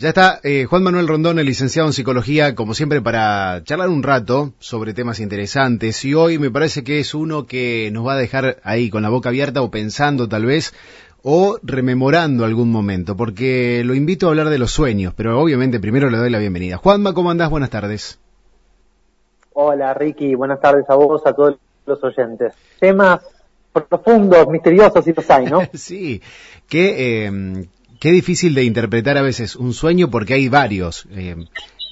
Ya está eh, Juan Manuel Rondón, el licenciado en psicología, como siempre, para charlar un rato sobre temas interesantes. Y hoy me parece que es uno que nos va a dejar ahí con la boca abierta o pensando tal vez o rememorando algún momento, porque lo invito a hablar de los sueños, pero obviamente primero le doy la bienvenida. Juanma, ¿cómo andás? Buenas tardes. Hola Ricky, buenas tardes a vos, a todos los oyentes. Temas profundos, misteriosos y los hay, ¿no? sí, que eh, qué difícil de interpretar a veces un sueño porque hay varios. Eh,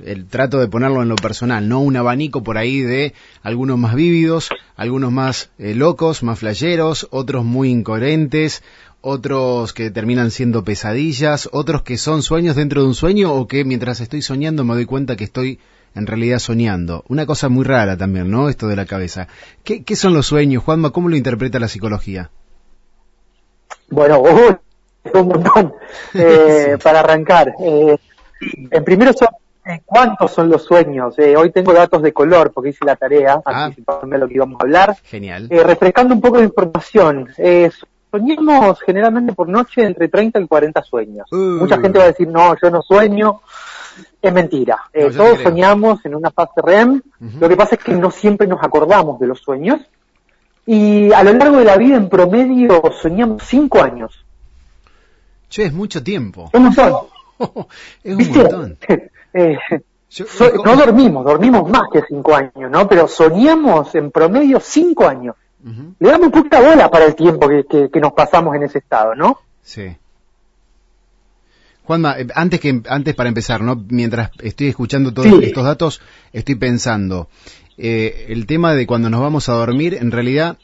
el trato de ponerlo en lo personal, no un abanico por ahí de algunos más vívidos, algunos más eh, locos, más flayeros, otros muy incoherentes, otros que terminan siendo pesadillas, otros que son sueños dentro de un sueño o que mientras estoy soñando me doy cuenta que estoy en realidad soñando. Una cosa muy rara también, ¿no? Esto de la cabeza. ¿Qué, qué son los sueños, Juanma? ¿Cómo lo interpreta la psicología? Bueno, un montón eh, para arrancar. Eh, en primero son eh, cuántos son los sueños. Eh, hoy tengo datos de color porque hice la tarea, ah. de lo que íbamos a hablar. Genial. Eh, refrescando un poco de información. soñamos generalmente por noche entre 30 y 40 sueños. Mucha gente va a decir, no, yo no sueño. Es mentira. todos soñamos en una fase REM. Lo que pasa es que no siempre nos acordamos de los sueños. Y a lo largo de la vida, en promedio, soñamos 5 años. Che, es mucho tiempo. Un montón. es un montón. Eh, no dormimos, dormimos más que cinco años, ¿no? Pero soñamos en promedio cinco años. Le damos puta bola para el tiempo que, que, nos pasamos en ese estado, ¿no? Sí. Juanma, eh, antes que antes para empezar, ¿no? Mientras estoy escuchando todos estos datos, estoy pensando eh, el tema de cuando nos vamos a dormir, en realidad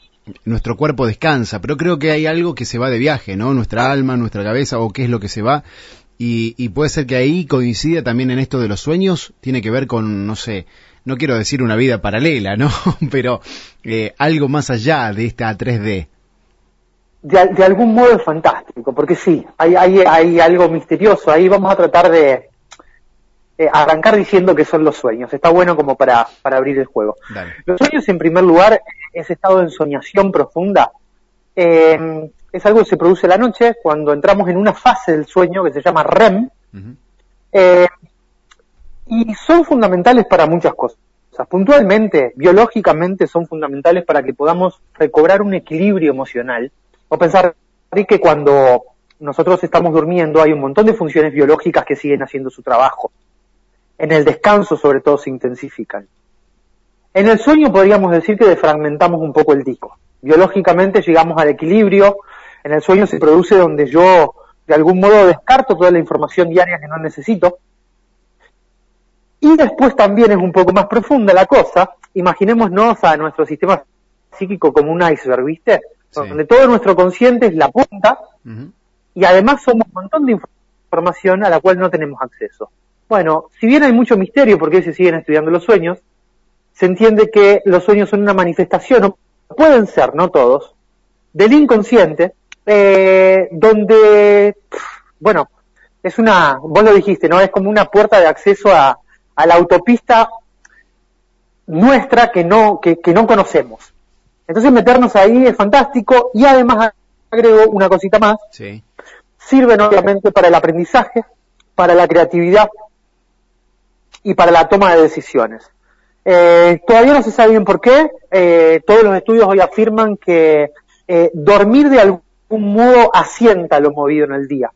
nuestro cuerpo descansa, pero creo que hay algo que se va de viaje, ¿no? Nuestra alma, nuestra cabeza, o qué es lo que se va. Y, puede ser que ahí coincida también en esto de los sueños, tiene que ver con, no sé, no quiero decir una vida paralela, ¿no? Pero eh, algo más allá de esta 3D. De, de, algún modo es fantástico, porque sí, hay, hay, hay algo misterioso. Ahí vamos a tratar de, eh, arrancar diciendo que son los sueños. Está bueno como para, para abrir el juego. Los sueños, en primer lugar, ese estado de ensoñación profunda. Eh, es algo que se produce la noche cuando entramos en una fase del sueño que se llama REM. Eh, y son fundamentales para muchas cosas. puntualmente, biológicamente, son fundamentales para que podamos recobrar un equilibrio emocional. O pensar que cuando nosotros estamos durmiendo hay un montón de funciones biológicas que siguen haciendo su trabajo en el descanso sobre todo se intensifican. En el sueño podríamos decir que defragmentamos un poco el disco. Biológicamente llegamos al equilibrio, en el sueño se produce donde yo de algún modo descarto toda la información diaria que no necesito. Y después también es un poco más profunda la cosa, imaginémonos a nuestro sistema psíquico como un iceberg, ¿viste? Donde todo nuestro consciente es la punta y además somos un montón de información a la cual no tenemos acceso. Bueno, si bien hay mucho misterio porque se siguen estudiando los sueños, se entiende que los sueños son una manifestación, o pueden ser, no todos, del inconsciente, eh, donde, bueno, es una, vos lo dijiste, ¿no? Es como una puerta de acceso a, la autopista nuestra que no, que, que no conocemos. Entonces meternos ahí es fantástico y además agrego una cosita más. Sí. Sirven obviamente para el aprendizaje, para la creatividad, y para la toma de decisiones. Eh, todavía no se sabe bien por qué. Eh, todos los estudios hoy afirman que eh, dormir de algún modo asienta lo movido en el día.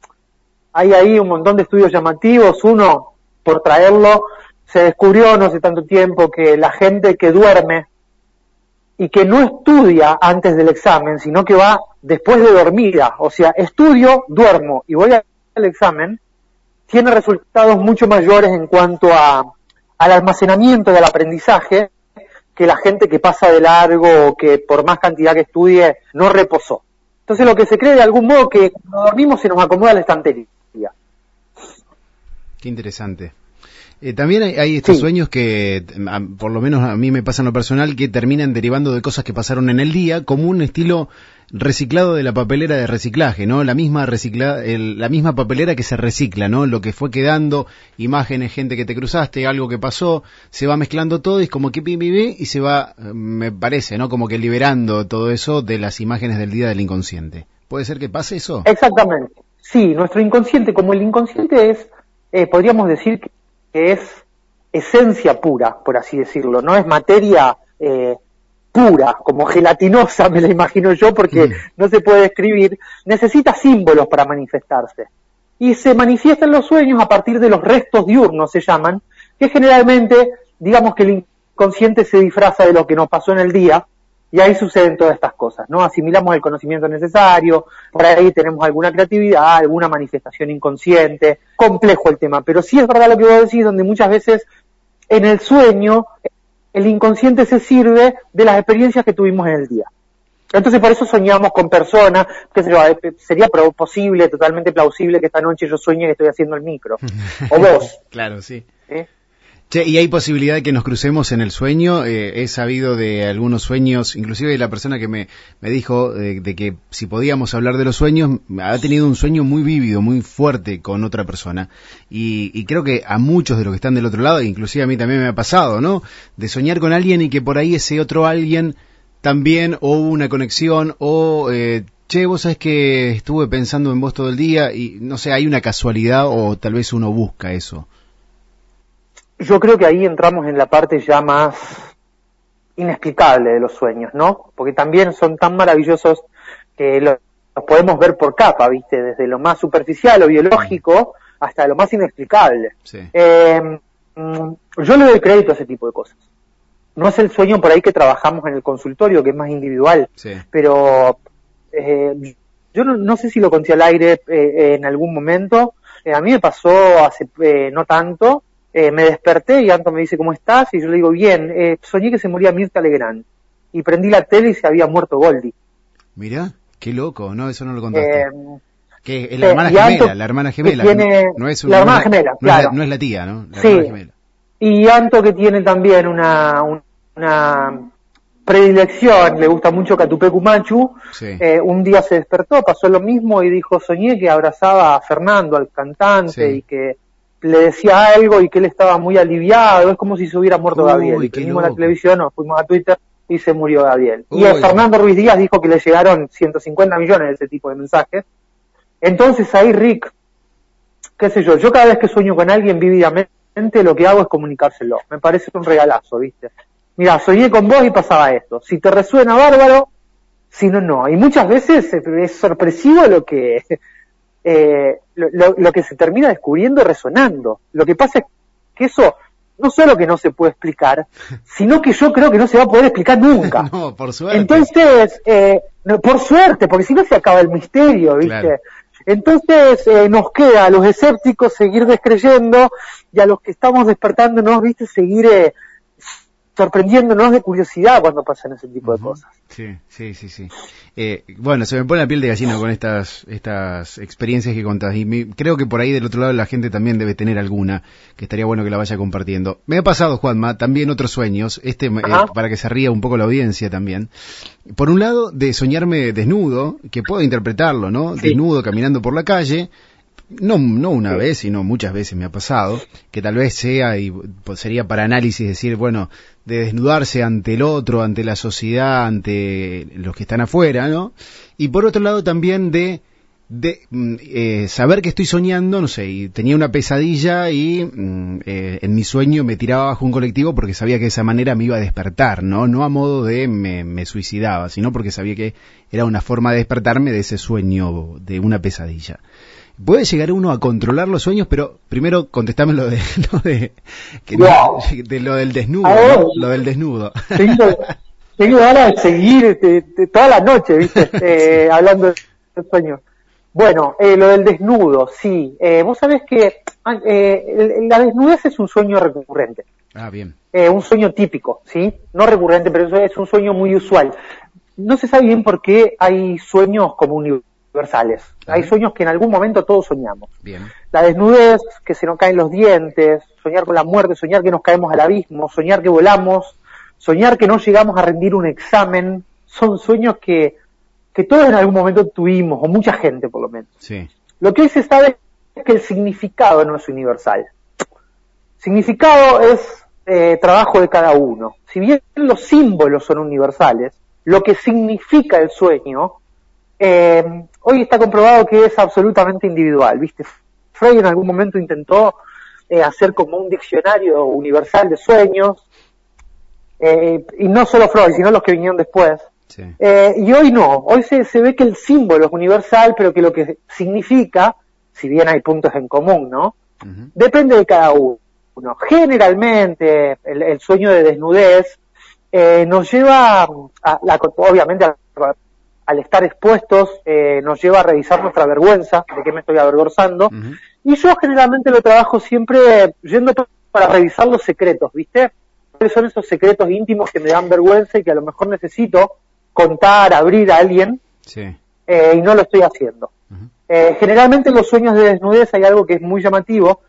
Hay ahí un montón de estudios llamativos. Uno, por traerlo, se descubrió no hace tanto tiempo que la gente que duerme y que no estudia antes del examen, sino que va después de dormida, o sea, estudio, duermo y voy al examen, tiene resultados mucho mayores en cuanto a, al almacenamiento del aprendizaje que la gente que pasa de largo o que por más cantidad que estudie no reposó. Entonces lo que se cree de algún modo que cuando dormimos se nos acomoda la estantería. Qué interesante. Eh, también hay, estos sueños que, por lo menos a mí me pasa en lo personal, que terminan derivando de cosas que pasaron en el día, como un estilo reciclado de la papelera de reciclaje, ¿no? La misma recicla, la misma papelera que se recicla, ¿no? Lo que fue quedando, imágenes, gente que te cruzaste, algo que pasó, se va mezclando todo y es como que pi, y se va, me parece, ¿no? Como que liberando todo eso de las imágenes del día del inconsciente. ¿Puede ser que pase eso? Exactamente. Sí, nuestro inconsciente, como el inconsciente es eh, podríamos decir que es esencia pura, por así decirlo, no es materia eh, pura, como gelatinosa, me la imagino yo, porque mm. no se puede describir, necesita símbolos para manifestarse. Y se manifiestan los sueños a partir de los restos diurnos, se llaman, que generalmente, digamos que el inconsciente se disfraza de lo que nos pasó en el día, y ahí suceden todas estas cosas, ¿no? Asimilamos el conocimiento necesario, por ahí tenemos alguna creatividad, alguna manifestación inconsciente, complejo el tema, pero sí es verdad lo que vos decís, donde muchas veces en el sueño el inconsciente se sirve de las experiencias que tuvimos en el día. Entonces por eso soñamos con personas, que sería posible, totalmente plausible que esta noche yo sueñe que estoy haciendo el micro. O vos. claro, sí. ¿Eh? Che, ¿y hay posibilidad de que nos crucemos en el sueño? Eh, he sabido de algunos sueños, inclusive de la persona que me, me dijo de, que si podíamos hablar de los sueños, ha tenido un sueño muy vívido, muy fuerte con otra persona. Y, creo que a muchos de los que están del otro lado, inclusive a mí también me ha pasado, ¿no? De soñar con alguien y que por ahí ese otro alguien también o hubo una conexión o... Eh, che, vos sabés que estuve pensando en vos todo el día y no sé, hay una casualidad o tal vez uno busca eso yo creo que ahí entramos en la parte ya más inexplicable de los sueños, ¿no? Porque también son tan maravillosos que los, podemos ver por capa, ¿viste? Desde lo más superficial o biológico hasta lo más inexplicable. Eh, mm, yo le doy crédito a ese tipo de cosas. No es el sueño por ahí que trabajamos en el consultorio, que es más individual, pero eh, yo no, sé si lo conté al aire eh, en algún momento. a mí me pasó hace no tanto, eh, me desperté y Anto me dice, ¿cómo estás? Y yo le digo, bien, eh, soñé que se moría Mirta Legrand. Y prendí la tele y se había muerto Goldie. Mira, qué loco, no, eso no lo contaste. Eh, que es la hermana gemela, la hermana gemela. no, es la hermana gemela, claro. no es la tía, ¿no? La sí. Y Anto que tiene también una, una predilección, le gusta mucho Catupecu Machu, un día se despertó, pasó lo mismo y dijo, soñé que abrazaba a Fernando, al cantante, y que le decía algo y que él estaba muy aliviado, es como si se hubiera muerto Gabriel. Venimos a la televisión, nos fuimos a Twitter y se murió Gabriel. y Fernando Ruiz Díaz dijo que le llegaron 150 millones de ese tipo de mensajes. Entonces ahí Rick, qué sé yo, yo cada vez que sueño con alguien vívidamente lo que hago es comunicárselo. Me parece un regalazo, ¿viste? Mira, soñé con vos y pasaba esto. Si te resuena bárbaro, si no, no. Y muchas veces es sorpresivo lo que eh, lo, que se termina descubriendo resonando. Lo que pasa es que eso no solo que no se puede explicar, sino que yo creo que no se va a poder explicar nunca. no, por suerte. Entonces, eh, por suerte, porque si no se acaba el misterio, ¿viste? Entonces eh, nos queda a los escépticos seguir descreyendo y a los que estamos despertándonos, ¿viste? Seguir eh, sorprendiéndonos de curiosidad cuando pasan ese tipo de cosas. Sí, sí, sí, sí. Eh, bueno, se me pone la piel de gallina con estas estas experiencias que contás y creo que por ahí del otro lado la gente también debe tener alguna que estaría bueno que la vaya compartiendo. Me ha pasado, Juanma, también otros sueños, este eh, para que se ría un poco la audiencia también. Por un lado, de soñarme desnudo, que puedo interpretarlo, ¿no? Desnudo caminando por la calle, no, no una vez, sino muchas veces me ha pasado, que tal vez sea, y pues, sería para análisis decir, bueno, de desnudarse ante el otro, ante la sociedad, ante los que están afuera, ¿no? Y por otro lado también de, de mm, eh, saber que estoy soñando, no sé, y tenía una pesadilla y mm, eh, en mi sueño me tiraba bajo un colectivo porque sabía que de esa manera me iba a despertar, ¿no? No a modo de me, me suicidaba, sino porque sabía que era una forma de despertarme de ese sueño, de una pesadilla puede llegar uno a controlar los sueños, pero primero contestame lo de lo de, de lo del desnudo, lo del desnudo. Tengo, ganas de seguir este, toda la noche, ¿viste? Eh, hablando de sueños. Bueno, eh, lo del desnudo, sí. Eh, vos sabés que ah, eh, la desnudez es un sueño recurrente. Ah, bien. Eh, un sueño típico, ¿sí? No recurrente, pero es un sueño muy usual. No se sabe bien por qué hay sueños como un Hay sueños que en algún momento todos soñamos. La desnudez, que se nos caen los dientes, soñar con la muerte, soñar que nos caemos al abismo, soñar que volamos, soñar que no llegamos a rendir un examen, son sueños que, que todos en algún momento tuvimos, o mucha gente por lo menos. Lo que hoy se sabe es que el significado no es universal. Significado es eh, trabajo de cada uno. Si bien los símbolos son universales, lo que significa el sueño eh, hoy está comprobado que es absolutamente individual, ¿viste? Freud en algún momento intentó eh, hacer como un diccionario universal de sueños, eh, y no solo Freud, sino los que vinieron después. Eh, y hoy no, hoy se, se ve que el símbolo es universal, pero que lo que significa, si bien hay puntos en común, ¿no? Depende de cada uno. Generalmente, el, sueño de desnudez eh, nos lleva, a, la, obviamente, al estar expuestos, eh, nos lleva a revisar nuestra vergüenza, de qué me estoy avergonzando. Y yo generalmente lo trabajo siempre yendo para revisar los secretos, ¿viste? ¿Cuáles son esos secretos íntimos que me dan vergüenza y que a lo mejor necesito contar, abrir a alguien? Eh, y no lo estoy haciendo. Eh, generalmente en los sueños de desnudez hay algo que es muy llamativo,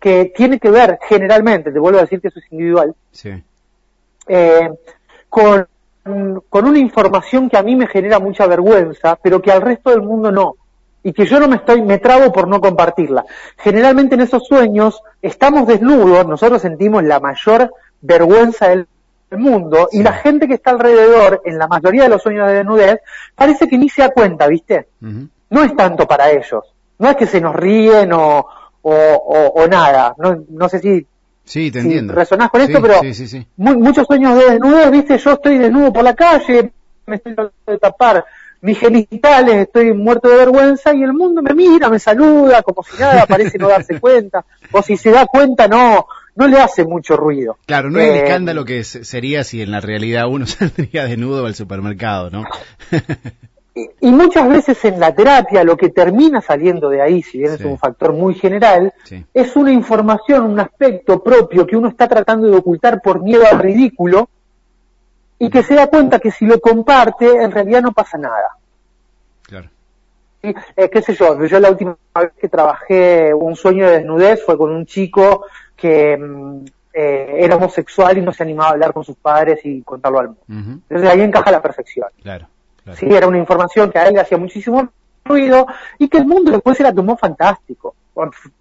que tiene que ver generalmente, te vuelvo a decir que eso es individual, eh, con, con una información que a mí me genera mucha vergüenza, pero que al resto del mundo no. Y que yo no me estoy, me trabo por no compartirla. Generalmente en esos sueños estamos desnudos, nosotros sentimos la mayor vergüenza del mundo y la gente que está alrededor, en la mayoría de los sueños de desnudez, parece que ni se da cuenta, ¿viste? no es tanto para ellos. No es que se nos ríen o, o, nada. No, no sé si, sí, te entiendo. resonás con esto, pero muchos sueños de desnudo, viste, yo estoy desnudo por la calle, me estoy tratando de tapar mis genitales, estoy muerto de vergüenza y el mundo me mira, me saluda, como si nada, parece no darse cuenta, o si se da cuenta no, no le hace mucho ruido. Claro, no es el eh, escándalo que sería si en la realidad uno saldría desnudo al supermercado, ¿no? y muchas veces en la terapia lo que termina saliendo de ahí, si bien es un factor muy general, es una información, un aspecto propio que uno está tratando de ocultar por miedo al ridículo y que se da cuenta que si lo comparte en realidad no pasa nada. Claro. Eh, ¿Qué sé yo? Yo la última vez que trabajé un sueño de desnudez fue con un chico que mm, eh, era homosexual y no se animaba a hablar con sus padres y contarlo al mundo. Entonces ahí encaja la perfección. Claro. Sí, era una información que a él le hacía muchísimo ruido y que el mundo después se la tomó fantástico.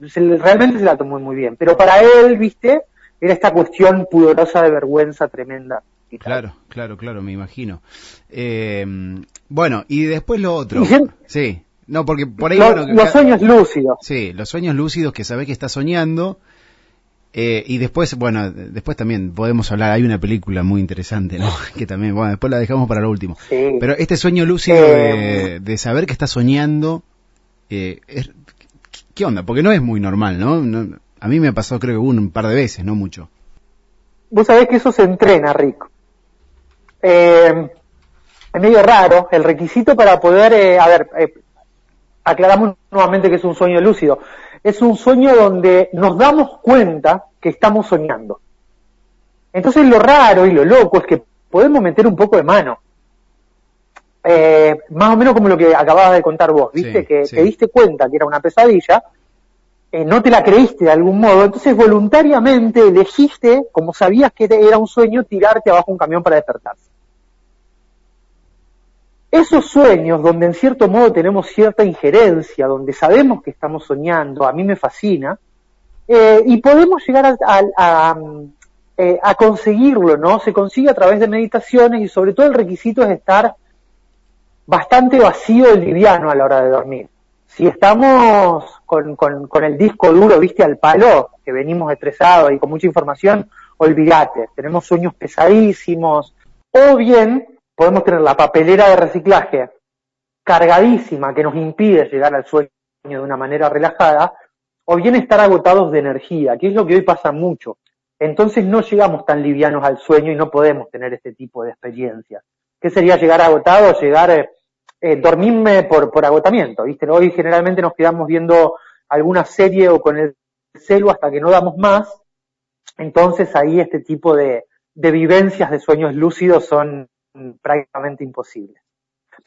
realmente se la tomó muy bien. Pero para él, viste, era esta cuestión pudorosa de vergüenza tremenda. Claro, claro, claro, me imagino. Eh, bueno, y después lo otro. sí, no, porque por ahí... los sueños lúcidos. Sí, los sueños lúcidos que sabés que está soñando eh, y después, bueno, después también podemos hablar, hay una película muy interesante, ¿no? Que también, bueno, después la dejamos para lo último. Pero este sueño lúcido de, eh, saber que está soñando, eh, ¿qué onda? Porque no es muy normal, ¿no? A mí me ha pasado creo que un par de veces, no mucho. Vos sabés que eso se entrena, Rick. es medio raro. El requisito para poder, a ver, aclaramos nuevamente que es un sueño lúcido es un sueño donde nos damos cuenta que estamos soñando. Entonces lo raro y lo loco es que podemos meter un poco de mano. Eh, más o menos como lo que acababas de contar vos, viste que te diste cuenta que era una pesadilla, eh, no te la creíste de algún modo, entonces voluntariamente elegiste, como sabías que era un sueño, tirarte abajo un camión para despertarse esos sueños donde en cierto modo tenemos cierta injerencia, donde sabemos que estamos soñando, a mí me fascina, eh, y podemos llegar eh, a, conseguirlo, ¿no? Se consigue a través de meditaciones y sobre todo el requisito es estar bastante vacío y liviano a la hora de dormir. Si estamos con, con el disco duro, viste, al palo, que venimos estresados y con mucha información, olvídate, tenemos sueños pesadísimos, o bien podemos tener la papelera de reciclaje cargadísima que nos impide llegar al sueño de una manera relajada, o bien estar agotados de energía, que es lo que hoy pasa mucho. Entonces no llegamos tan livianos al sueño y no podemos tener este tipo de experiencias. ¿Qué sería llegar agotado? Llegar, eh, eh, dormirme por, por agotamiento, ¿viste? Hoy generalmente nos quedamos viendo alguna serie o con el celo hasta que no damos más. Entonces ahí este tipo de, de vivencias de sueños lúcidos son prácticamente imposible.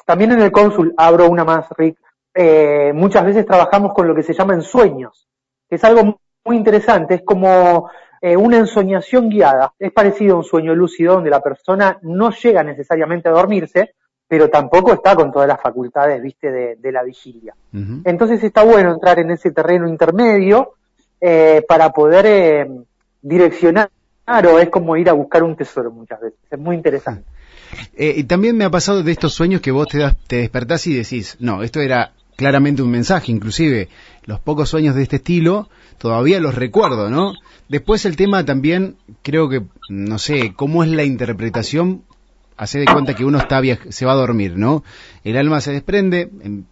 También en el cónsul, abro una más, Rick, eh, muchas veces trabajamos con lo que se llama ensueños, que es algo muy interesante, es como eh, una ensoñación guiada, es parecido a un sueño lúcido donde la persona no llega necesariamente a dormirse, pero tampoco está con todas las facultades, viste, de, la vigilia. Entonces está bueno entrar en ese terreno intermedio eh, para poder direccionar, o es como ir a buscar un tesoro muchas veces, es muy interesante. Eh, y también me ha pasado de estos sueños que vos te, das, te despertás y decís, no, esto era claramente un mensaje, inclusive los pocos sueños de este estilo todavía los recuerdo, ¿no? Después el tema también, creo que, no sé, cómo es la interpretación, hace de cuenta que uno está se va a dormir, ¿no? El alma se desprende,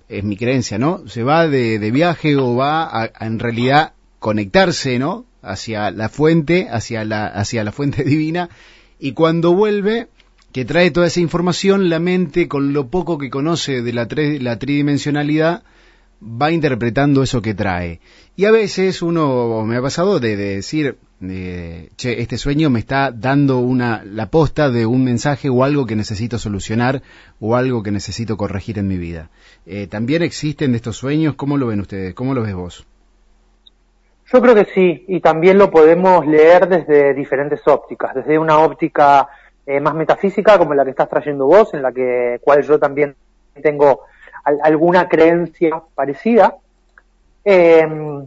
es mi creencia, ¿no? Se va de, viaje o va a, en realidad conectarse, ¿no? Hacia la fuente, hacia la, hacia la fuente divina, y cuando vuelve, que trae toda esa información, la mente, con lo poco que conoce de la, la tridimensionalidad, va interpretando eso que trae. Y a veces uno me ha pasado de, decir, che, este sueño me está dando una, la posta de un mensaje o algo que necesito solucionar o algo que necesito corregir en mi vida. Eh, ¿También existen estos sueños? ¿Cómo lo ven ustedes? ¿Cómo lo ves vos? Yo creo que sí, y también lo podemos leer desde diferentes ópticas, desde una óptica eh, más metafísica como la que estás trayendo vos, en la que cual yo también tengo alguna creencia parecida, em,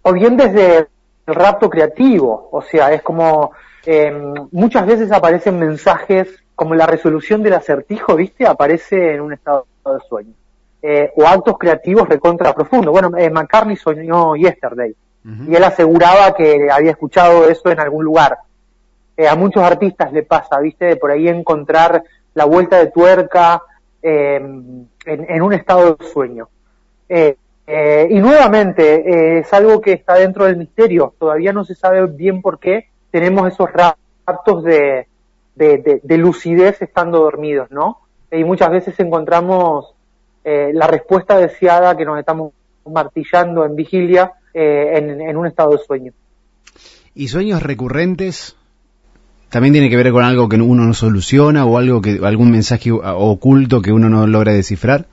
o bien desde el rapto creativo, o sea, es como em, muchas veces aparecen mensajes como la resolución del acertijo, ¿viste? Aparece en un estado de sueño. Eh, o actos creativos recontra profundo. Bueno, eh, McCartney soñó Yesterday y él aseguraba que había escuchado eso en algún lugar. Eh, a muchos artistas le pasa, ¿viste? De por ahí encontrar la vuelta de tuerca, em, en, un estado de sueño. Eh, eh, y nuevamente, eh, es algo que está dentro del misterio, todavía no se sabe bien por qué tenemos esos raptos de, de, lucidez estando dormidos, ¿no? Y muchas veces encontramos la respuesta deseada que nos estamos martillando en vigilia en, en un estado de sueño. ¿Y sueños recurrentes? También tiene que ver con algo que uno no soluciona o algo que algún mensaje oculto que uno no logra descifrar?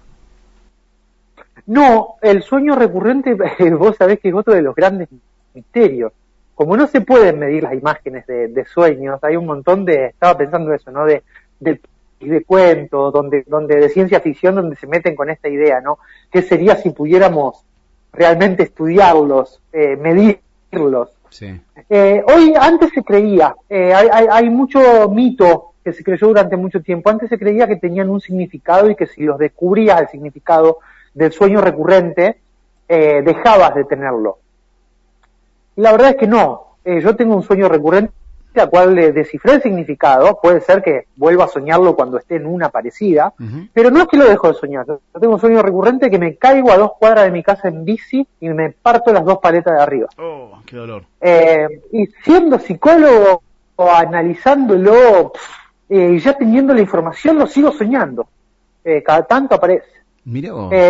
No, el sueño recurrente, vos sabés que es otro de los grandes misterios. Como no se pueden medir las imágenes de, sueños, hay un montón de, estaba pensando eso, ¿no? De, de, de cuentos, donde, donde de ciencia ficción, donde se meten con esta idea, ¿no? ¿Qué sería si pudiéramos realmente estudiarlos, eh, medirlos? Eh, hoy, antes se creía, eh, hay, mucho mito que se creyó durante mucho tiempo, antes se creía que tenían un significado y que si los descubrías el significado del sueño recurrente, eh, dejabas de tenerlo. Y la verdad es que no, yo tengo un sueño recurrente a cual le descifré el significado, puede ser que vuelva a soñarlo cuando esté en una parecida, pero no es que lo dejo de soñar. Yo tengo un sueño recurrente que me caigo a dos cuadras de mi casa en bici y me parto las dos paletas de arriba. Oh, qué dolor. Eh, y siendo psicólogo, o analizándolo eh, y ya teniendo la información, lo sigo soñando. Eh, cada tanto aparece.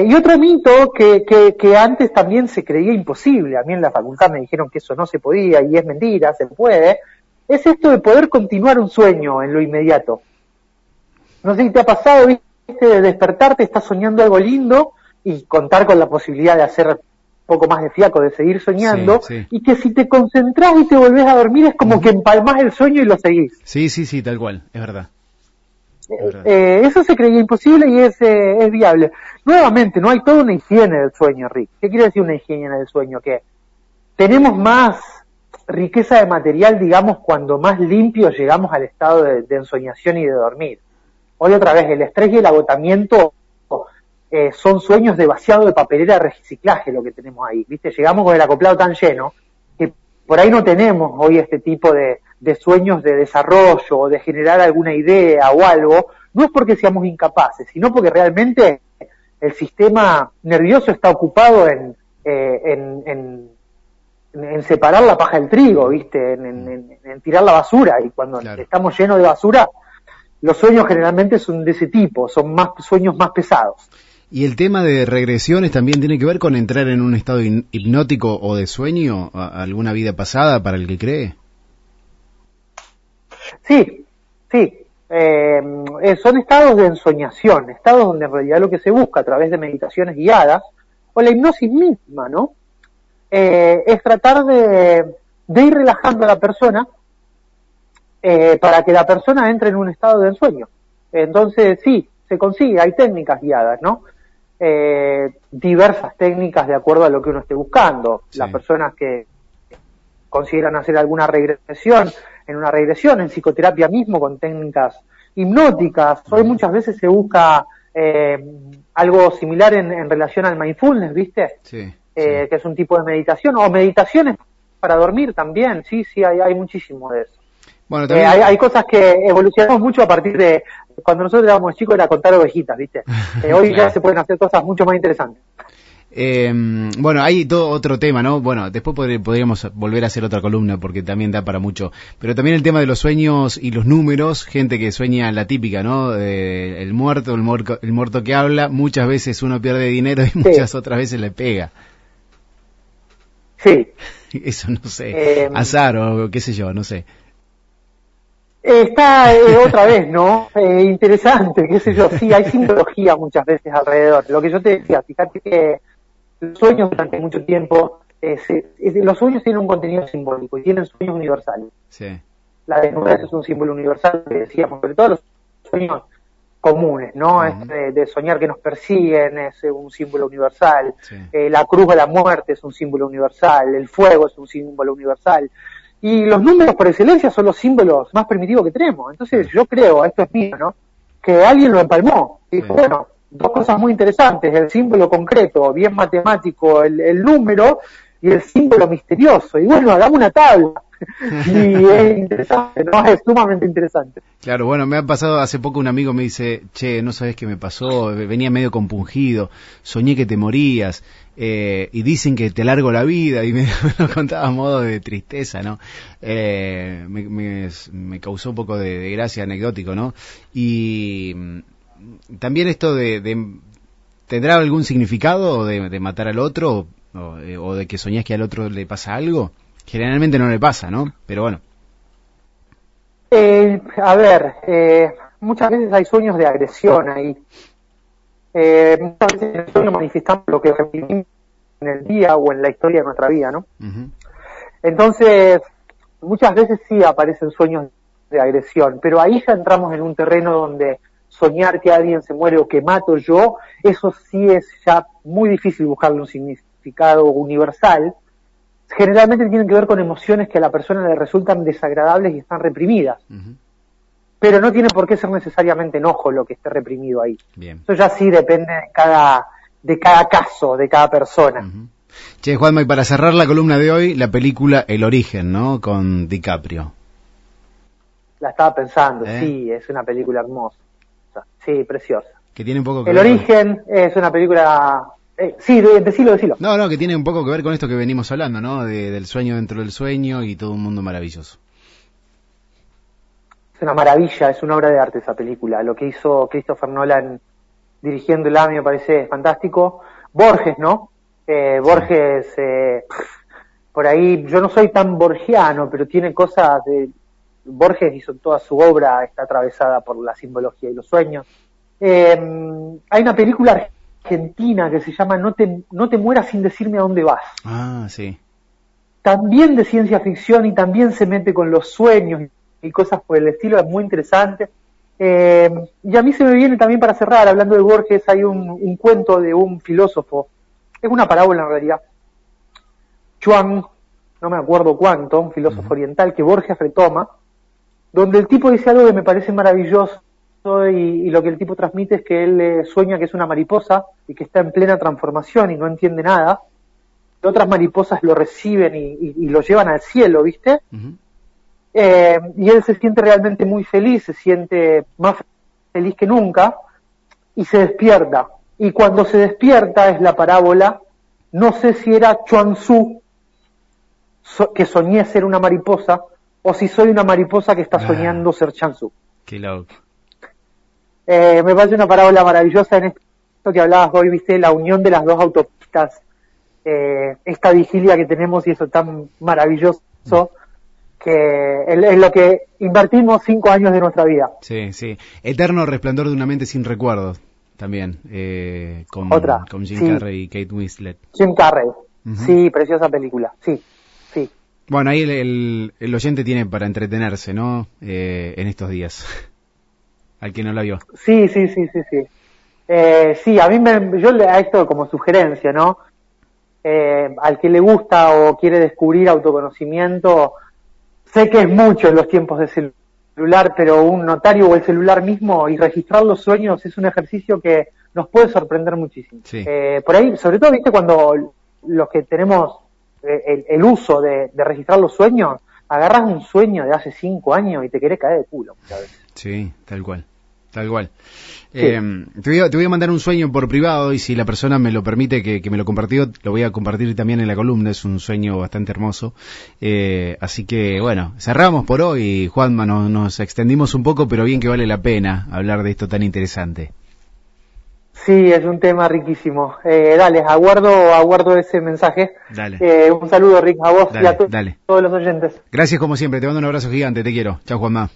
y otro mito que, que, que, antes también se creía imposible, a mí en la facultad me dijeron que eso no se podía y es mentira, se puede, es esto de poder continuar un sueño en lo inmediato. No sé si te ha pasado, viste, de despertarte, estás soñando algo lindo y contar con la posibilidad de hacer un poco más de fiaco, de seguir soñando, y que si te concentras y te volvés a dormir es como que empalmas el sueño y lo seguís. Sí, sí, sí, tal cual, es verdad. Eh, eh, eso se creía imposible y es, eh, es viable. Nuevamente, no hay toda una higiene del sueño, Rick. ¿Qué quiere decir una higiene del sueño? Que tenemos más riqueza de material, digamos, cuando más limpio llegamos al estado de, ensoñación y de dormir. Hoy otra vez, el estrés y el agotamiento eh, son sueños de vaciado de papelera de reciclaje lo que tenemos ahí, ¿viste? Llegamos con el acoplado tan lleno que por ahí no tenemos hoy este tipo de, de sueños de desarrollo o de generar alguna idea o algo, no es porque seamos incapaces, sino porque realmente el sistema nervioso está ocupado en, eh, en en separar la paja del trigo, ¿viste? En, tirar la basura. Y cuando estamos llenos de basura, los sueños generalmente son de ese tipo, son más sueños más pesados. ¿Y el tema de regresiones también tiene que ver con entrar en un estado hipnótico o de sueño, alguna vida pasada para el que cree? Sí, sí. Eh, eh, son estados de ensoñación, estados donde en realidad lo que se busca a través de meditaciones guiadas, o la hipnosis misma, ¿no? Eh, es tratar de, ir relajando a la persona eh, para que la persona entre en un estado de ensueño. Entonces, sí, se consigue, hay técnicas guiadas, ¿no? Eh, diversas técnicas de acuerdo a lo que uno esté buscando. Las personas que consideran hacer alguna regresión, en una regresión, en psicoterapia mismo, con técnicas hipnóticas, hoy muchas veces se busca Eh, algo similar en, en, relación al mindfulness, ¿viste? Sí, eh, sí. Que es un tipo de meditación, o meditaciones para dormir también, sí, sí, hay, hay muchísimo de eso. Bueno, Eh, también... hay, hay cosas que evolucionamos mucho a partir de cuando nosotros éramos chicos era contar ovejitas, ¿viste? Eh, hoy Claro. ya se pueden hacer cosas mucho más interesantes. Eh, bueno, hay todo otro tema, ¿no? Bueno, después podr- podríamos volver a hacer otra columna porque también da para mucho. Pero también el tema de los sueños y los números, gente que sueña la típica, ¿no? Eh, el muerto, el, muerto, el muerto que habla, muchas veces uno pierde dinero y muchas otras veces le pega. Sí. Eso no sé, Eh, azar o qué sé yo, no sé. Está eh, otra vez, ¿no? Eh, interesante, qué sé yo, sí, hay simbología muchas veces alrededor. Lo que yo te decía, fíjate que los sueños durante mucho tiempo, eh, se- los sueños tienen un contenido simbólico y tienen sueños universales. Sí, La desnudez es un símbolo universal, que decíamos, pero todos los sueños comunes, ¿no? Es de, de soñar que nos persiguen es eh, un símbolo universal. sí. Eh, la cruz de la muerte es un símbolo universal, el fuego es un símbolo universal. Y los números por excelencia son los símbolos más primitivos que tenemos. Entonces yo creo, esto es mío, ¿no? Que alguien lo empalmó. Dijo, Sí. bueno, dos cosas muy interesantes, el símbolo concreto, bien matemático, el, el número y el símbolo misterioso. Y bueno, hagamos una tabla. y es interesante, ¿no? Es sumamente interesante. Claro, bueno, me ha pasado hace poco un amigo me dice, che, no sabes qué me pasó, venía medio compungido, soñé que te morías, eh, y dicen que te largo la vida, y me, lo contaba a modo de tristeza, ¿no? Eh, me, me- me causó un poco de, de gracia anecdótico, ¿no? Y mm, también esto de, de- ¿tendrá algún significado de, de matar al otro, o, eh, o de que soñás que al otro le pasa algo? Generalmente no le pasa, ¿no? Pero bueno, Eh, a ver, eh, muchas veces hay sueños de agresión ahí. Eh, muchas veces en el sueño manifestamos lo que reprimimos en el día o en la historia de nuestra vida, ¿no? Entonces, muchas veces sí aparecen sueños de agresión, pero ahí ya entramos en un terreno donde soñar que alguien se muere o que mato yo, eso sí es ya muy difícil buscarle un significado universal. Generalmente tienen que ver con emociones que a la persona le resultan desagradables y están reprimidas pero no tiene por qué ser necesariamente enojo lo que esté reprimido ahí. bien. Eso ya sí depende de cada, de cada caso, de cada persona. Che, Juanma, y para cerrar la columna de hoy, la película El Origen, ¿no? Con DiCaprio. La estaba pensando, ¿Eh? sí, es una película hermosa. Sí, preciosa. Que tiene un poco que El ver origen es una película... Eh, sí, de- decilo, decilo. No, no, que tiene un poco que ver con esto que venimos hablando, ¿no? De- del sueño dentro del sueño y todo un mundo maravilloso. Es una maravilla, es una obra de arte esa película. Lo que hizo Christopher Nolan dirigiéndola me parece fantástico. Borges, ¿no? Eh, Borges, eh, por ahí, yo no soy tan borgiano, pero tiene cosas de... Borges hizo toda su obra, está atravesada por la simbología y los sueños. Eh, hay una película argentina que se llama No te, no te mueras sin decirme a dónde vas Ah, sí. también de ciencia ficción y también se mete con los sueños y cosas por el estilo, es muy interesante. Eh, y a mí se me viene también para cerrar, hablando de Borges, hay un, un cuento de un filósofo, es una parábola en realidad, Chuang, no me acuerdo cuánto, un filósofo oriental que Borges retoma, donde el tipo dice algo que me parece maravilloso y, y lo que el tipo transmite es que él eh, sueña que es una mariposa y que está en plena transformación y no entiende nada. Otras mariposas lo reciben y, y- y lo llevan al cielo, ¿viste? Eh, y él se siente realmente muy feliz, se siente más feliz que nunca y se despierta. Y cuando se despierta es la parábola, no sé si era Chuan Tzu, so- que soñé ser una mariposa, o si soy una mariposa que está Ah. soñando ser Chuan Tzu. Qué loco. Eh, me parece una parábola maravillosa en esto que hablabas hoy, viste, la unión de las dos autopistas, eh, esta vigilia que tenemos y eso tan maravilloso, que es, lo que invertimos cinco años de nuestra vida. Sí, sí. Eterno resplandor de una mente sin recuerdos. También. Eh, con, Otra, con Jim sí. Carrey y Kate Winslet. Jim Carrey, sí, preciosa película, sí, sí. Bueno, ahí el, el, el oyente tiene para entretenerse, ¿no? Eh, en estos días. Al que no la vio. Sí, sí, sí, sí, sí. Eh, sí, a mí me, yo le a esto como sugerencia, ¿no? Eh, al que le gusta o quiere descubrir autoconocimiento, sé que es mucho en los tiempos de celular, pero un notario o el celular mismo y registrar los sueños es un ejercicio que nos puede sorprender muchísimo. Eh, por ahí, sobre todo, viste, cuando los que tenemos eh, el, uso de, registrar los sueños, agarras un sueño de hace cinco años y te querés caer de culo muchas veces. Sí, tal cual. Tal cual. Eh, te, voy a, te, voy a, mandar un sueño por privado y si la persona me lo permite que, me lo compartió, lo voy a compartir también en la columna. Es un sueño bastante hermoso. Eh, así que bueno, cerramos por hoy, Juanma. Nos, nos extendimos un poco, pero bien que vale la pena hablar de esto tan interesante. Sí, es un tema riquísimo. Eh, dale, aguardo, aguardo ese mensaje. Dale. Eh, un saludo, Rick, a vos y a todos los oyentes. Gracias como siempre, te mando un abrazo gigante, te quiero. Chao, Juanma.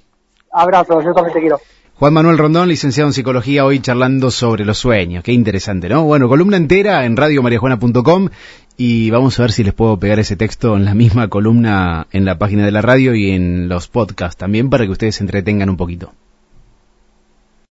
Abrazo, yo también te quiero. Juan Manuel Rondón, licenciado en psicología, hoy charlando sobre los sueños. Qué interesante, ¿no? Bueno, columna entera en radiomariajuana.com y vamos a ver si les puedo pegar ese texto en la misma columna en la página de la radio y en los podcasts también para que ustedes se entretengan un poquito.